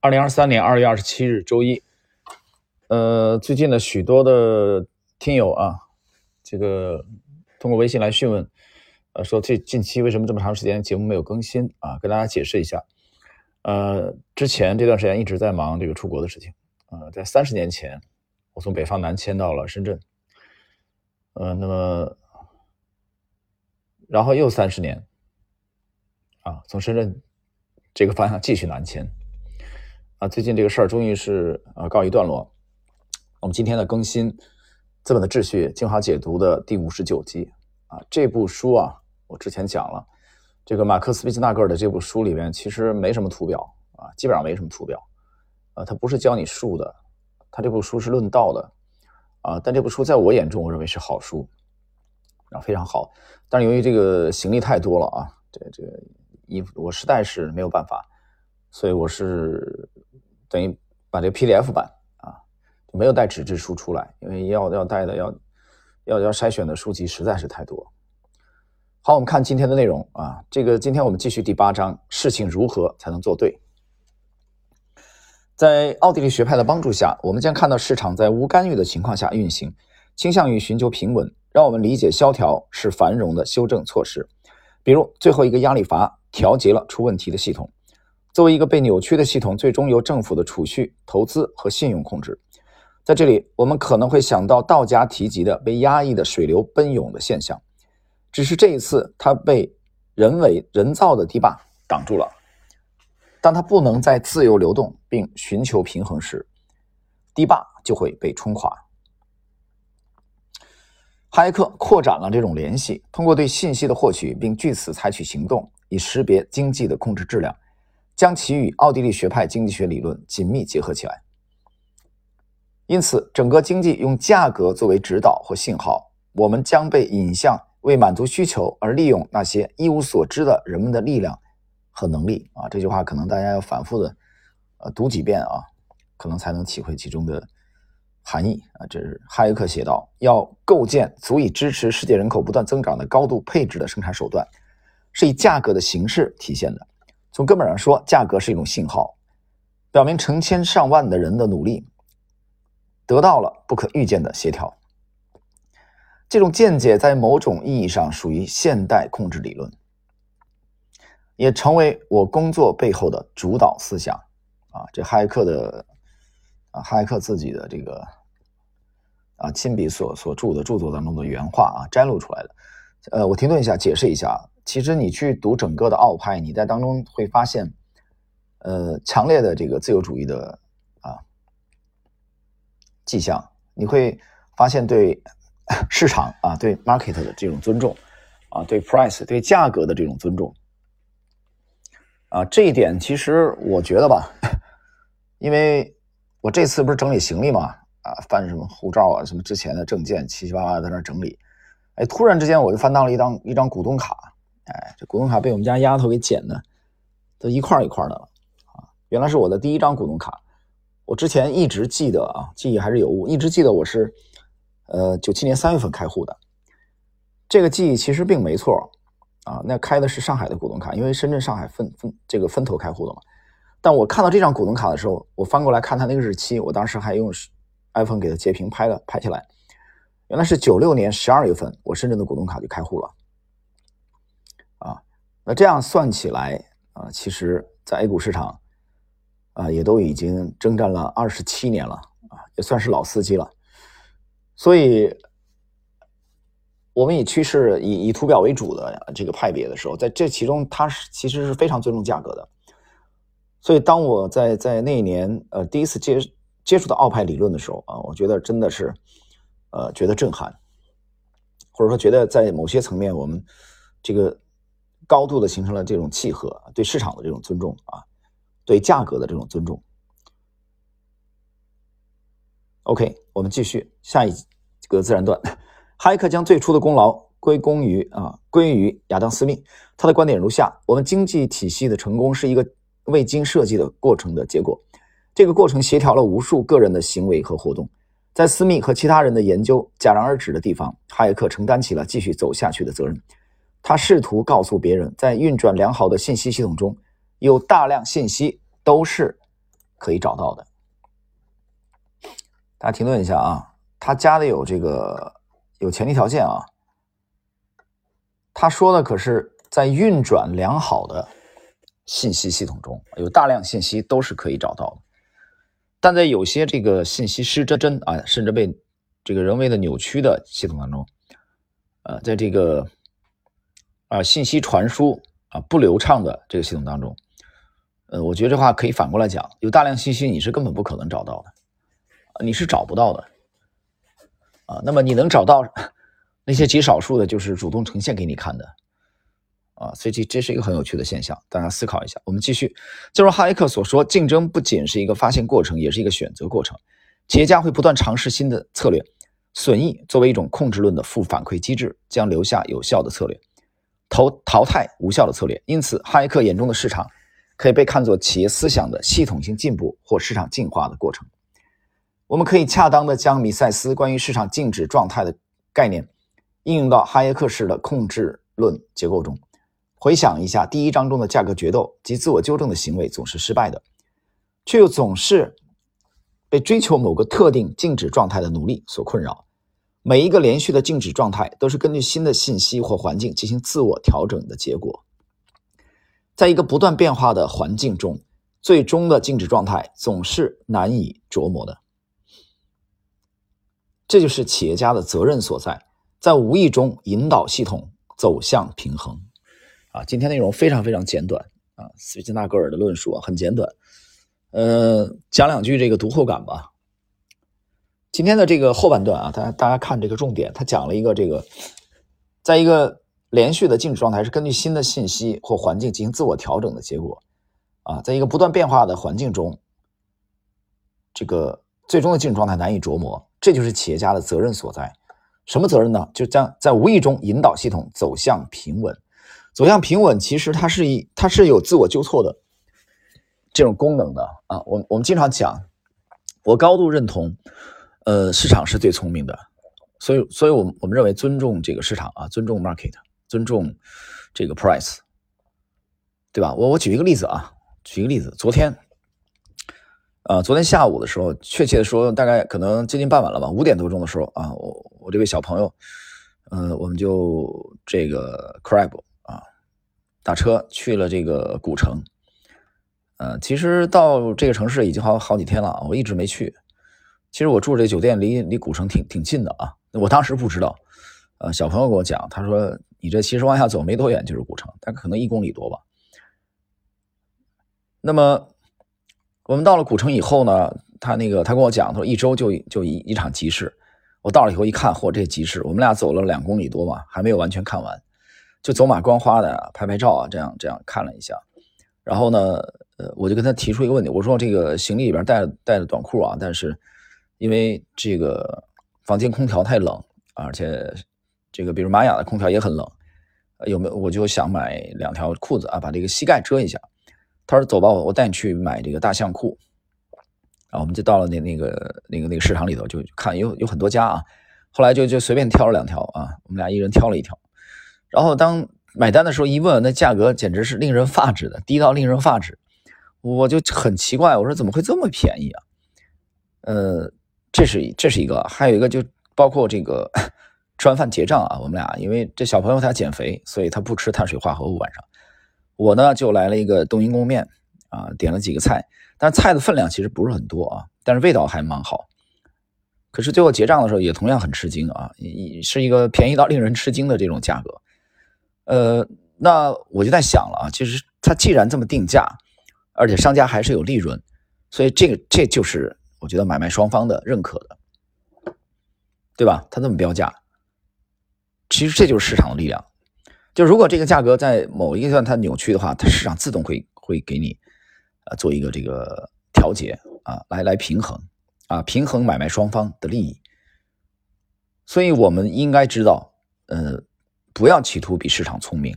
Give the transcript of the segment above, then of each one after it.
二零二三年二月二十七日周一，呃，最近的许多的听友啊，这个通过微信来询问，呃，说这近期为什么这么长时间节目没有更新啊？跟大家解释一下，呃，之前这段时间一直在忙这个出国的事情，呃，在三十年前，我从北方南迁到了深圳，呃，那么，然后又三十年，啊，从深圳这个方向继续南迁。啊，最近这个事儿终于是啊告一段落。我们今天的更新《资本的秩序》精华解读的第五十九集啊，这部书啊，我之前讲了，这个马克思·毕斯纳格尔的这部书里面其实没什么图表啊，基本上没什么图表啊，它不是教你术的，它这部书是论道的啊。但这部书在我眼中，我认为是好书啊，非常好。但是由于这个行李太多了啊，这这个衣服我实在是没有办法，所以我是。等于把这个 PDF 版啊，就没有带纸质书出来，因为要要带的要要要筛选的书籍实在是太多。好，我们看今天的内容啊，这个今天我们继续第八章，事情如何才能做对？在奥地利学派的帮助下，我们将看到市场在无干预的情况下运行，倾向于寻求平稳。让我们理解萧条是繁荣的修正措施，比如最后一个压力阀调节了出问题的系统。作为一个被扭曲的系统，最终由政府的储蓄、投资和信用控制。在这里，我们可能会想到道家提及的被压抑的水流奔涌的现象，只是这一次它被人为人造的堤坝挡住了。当它不能再自由流动并寻求平衡时，堤坝就会被冲垮。哈耶克扩展了这种联系，通过对信息的获取，并据此采取行动，以识别经济的控制质量。将其与奥地利学派经济学理论紧密结合起来，因此，整个经济用价格作为指导或信号，我们将被引向为满足需求而利用那些一无所知的人们的力量和能力。啊，这句话可能大家要反复的呃读几遍啊，可能才能体会其中的含义啊。这是哈耶克写道：要构建足以支持世界人口不断增长的高度配置的生产手段，是以价格的形式体现的。从根本上说，价格是一种信号，表明成千上万的人的努力得到了不可预见的协调。这种见解在某种意义上属于现代控制理论，也成为我工作背后的主导思想。啊，这哈耶克的啊，哈耶克自己的这个啊亲笔所所著的著作当中的原话啊，摘录出来的。呃，我停顿一下，解释一下。其实你去读整个的奥派，你在当中会发现，呃，强烈的这个自由主义的啊迹象。你会发现对 市场啊，对 market 的这种尊重啊，对 price 对价格的这种尊重啊，这一点其实我觉得吧，因为我这次不是整理行李嘛，啊，翻什么护照啊，什么之前的证件，七七八八在那整理，哎，突然之间我就翻到了一张一张股东卡。哎，这股东卡被我们家丫头给剪的，都一块一块的了啊！原来是我的第一张股东卡，我之前一直记得啊，记忆还是有误，一直记得我是呃九七年三月份开户的，这个记忆其实并没错啊。那开的是上海的股东卡，因为深圳、上海分分这个分头开户的嘛。但我看到这张股东卡的时候，我翻过来看它那个日期，我当时还用 iPhone 给它截屏拍了拍下来，原来是九六年十二月份，我深圳的股东卡就开户了。那这样算起来啊，其实，在 A 股市场啊，也都已经征战了二十七年了啊，也算是老司机了。所以，我们以趋势、以以图表为主的这个派别的时候，在这其中，它是其实是非常尊重价格的。所以，当我在在那一年呃第一次接接触到奥派理论的时候啊，我觉得真的是呃觉得震撼，或者说觉得在某些层面，我们这个。高度的形成了这种契合，对市场的这种尊重啊，对价格的这种尊重。OK，我们继续下一个自然段。哈耶克将最初的功劳归功于啊，归于亚当·斯密。他的观点如下：我们经济体系的成功是一个未经设计的过程的结果。这个过程协调了无数个人的行为和活动。在斯密和其他人的研究戛然而止的地方，哈耶克承担起了继续走下去的责任。他试图告诉别人，在运转良好的信息系统中，有大量信息都是可以找到的。大家停顿一下啊，他加的有这个有前提条件啊。他说的可是在运转良好的信息系统中，有大量信息都是可以找到的，但在有些这个信息失真啊，甚至被这个人为的扭曲的系统当中，呃，在这个啊信息传输啊不流畅的这个系统当中，呃，我觉得这话可以反过来讲，有大量信息你是根本不可能找到的，你是找不到的啊。那么你能找到？那些极少数的，就是主动呈现给你看的，啊，所以这这是一个很有趣的现象，大家思考一下。我们继续，正如哈耶克所说，竞争不仅是一个发现过程，也是一个选择过程。企业家会不断尝试新的策略，损益作为一种控制论的负反馈机制，将留下有效的策略，投淘汰无效的策略。因此，哈耶克眼中的市场可以被看作企业思想的系统性进步或市场进化的过程。我们可以恰当的将米塞斯关于市场静止状态的概念。应用到哈耶克式的控制论结构中，回想一下第一章中的价格决斗及自我纠正的行为总是失败的，却又总是被追求某个特定静止状态的努力所困扰。每一个连续的静止状态都是根据新的信息或环境进行自我调整的结果。在一个不断变化的环境中，最终的静止状态总是难以琢磨的。这就是企业家的责任所在。在无意中引导系统走向平衡，啊，今天内容非常非常简短啊，斯金纳格尔的论述啊很简短，呃，讲两句这个读后感吧。今天的这个后半段啊，大家大家看这个重点，他讲了一个这个，在一个连续的静止状态是根据新的信息或环境进行自我调整的结果，啊，在一个不断变化的环境中，这个最终的静止状态难以琢磨，这就是企业家的责任所在。什么责任呢？就将在无意中引导系统走向平稳，走向平稳。其实它是一，它是有自我纠错的这种功能的啊。我我们经常讲，我高度认同，呃，市场是最聪明的，所以，所以我我们认为尊重这个市场啊，尊重 market，尊重这个 price，对吧？我我举一个例子啊，举一个例子，昨天。呃，昨天下午的时候，确切的说，大概可能接近傍晚了吧，五点多钟的时候啊，我我这位小朋友，呃，我们就这个 crab 啊，打车去了这个古城，呃，其实到这个城市已经好好几天了，我一直没去。其实我住这酒店离离古城挺挺近的啊，我当时不知道，呃，小朋友跟我讲，他说你这其实往下走没多远就是古城，但可能一公里多吧。那么。我们到了古城以后呢，他那个他跟我讲，他说一周就就一一场集市。我到了以后一看，嚯，这集市，我们俩走了两公里多嘛，还没有完全看完，就走马观花的拍拍照啊，这样这样看了一下。然后呢，呃，我就跟他提出一个问题，我说这个行李里边带带着短裤啊，但是因为这个房间空调太冷，而且这个比如玛雅的空调也很冷，有没有？我就想买两条裤子啊，把这个膝盖遮一下。他说：“走吧，我我带你去买这个大象裤。”啊，我们就到了那那个那个那个市场里头，就看有有很多家啊。后来就就随便挑了两条啊，我们俩一人挑了一条。然后当买单的时候一问，那价格简直是令人发指的，低到令人发指。我就很奇怪，我说怎么会这么便宜啊？呃，这是这是一个，还有一个就包括这个吃完饭结账啊，我们俩因为这小朋友他减肥，所以他不吃碳水化合物晚上。我呢就来了一个冬阴功面啊，点了几个菜，但菜的分量其实不是很多啊，但是味道还蛮好。可是最后结账的时候也同样很吃惊啊，是一个便宜到令人吃惊的这种价格。呃，那我就在想了啊，其实他既然这么定价，而且商家还是有利润，所以这个这就是我觉得买卖双方的认可的，对吧？他这么标价，其实这就是市场的力量。就如果这个价格在某一个阶段它扭曲的话，它市场自动会会给你，呃，做一个这个调节啊，来来平衡啊，平衡买卖双方的利益。所以我们应该知道，呃，不要企图比市场聪明。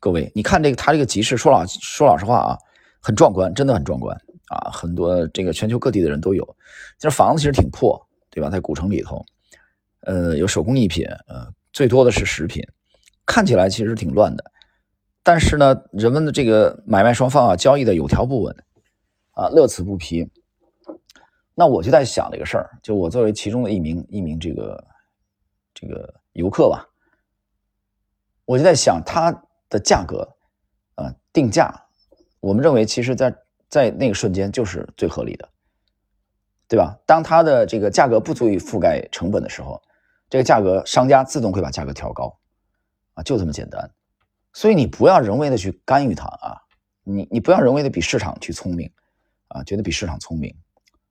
各位，你看这个它这个集市，说老说老实话啊，很壮观，真的很壮观啊，很多这个全球各地的人都有。这房子其实挺破，对吧？在古城里头，呃，有手工艺品，呃，最多的是食品。看起来其实挺乱的，但是呢，人们的这个买卖双方啊，交易的有条不紊，啊，乐此不疲。那我就在想这个事儿，就我作为其中的一名一名这个这个游客吧，我就在想它的价格，啊，定价，我们认为其实在在那个瞬间就是最合理的，对吧？当它的这个价格不足以覆盖成本的时候，这个价格商家自动会把价格调高，啊，就这么简单。所以你不要人为的去干预它啊，你你不要人为的比市场去聪明，啊，觉得比市场聪明。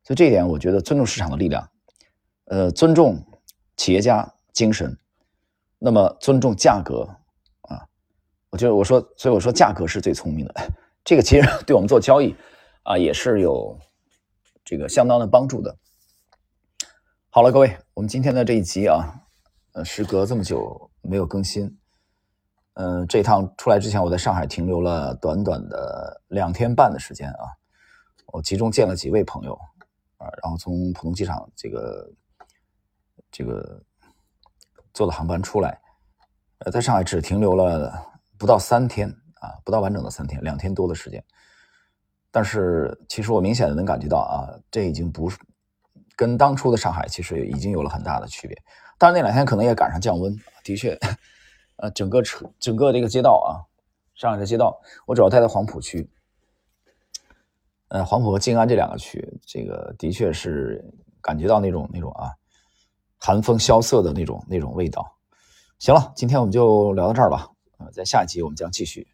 所以这一点，我觉得尊重市场的力量，呃，尊重企业家精神，那么尊重价格啊，我觉得我说，所以我说价格是最聪明的，这个其实对我们做交易啊也是有这个相当的帮助的。好了，各位，我们今天的这一集啊，呃，时隔这么久没有更新，嗯，这趟出来之前，我在上海停留了短短的两天半的时间啊，我集中见了几位朋友。啊，然后从浦东机场这个这个坐的航班出来，呃，在上海只停留了不到三天啊，不到完整的三天，两天多的时间。但是其实我明显的能感觉到啊，这已经不是跟当初的上海其实已经有了很大的区别。当然那两天可能也赶上降温，的确，呃，整个车整个这个街道啊，上海的街道，我主要待在黄浦区。呃，黄埔和静安这两个区，这个的确是感觉到那种那种啊，寒风萧瑟的那种那种味道。行了，今天我们就聊到这儿吧。呃，在下一集我们将继续。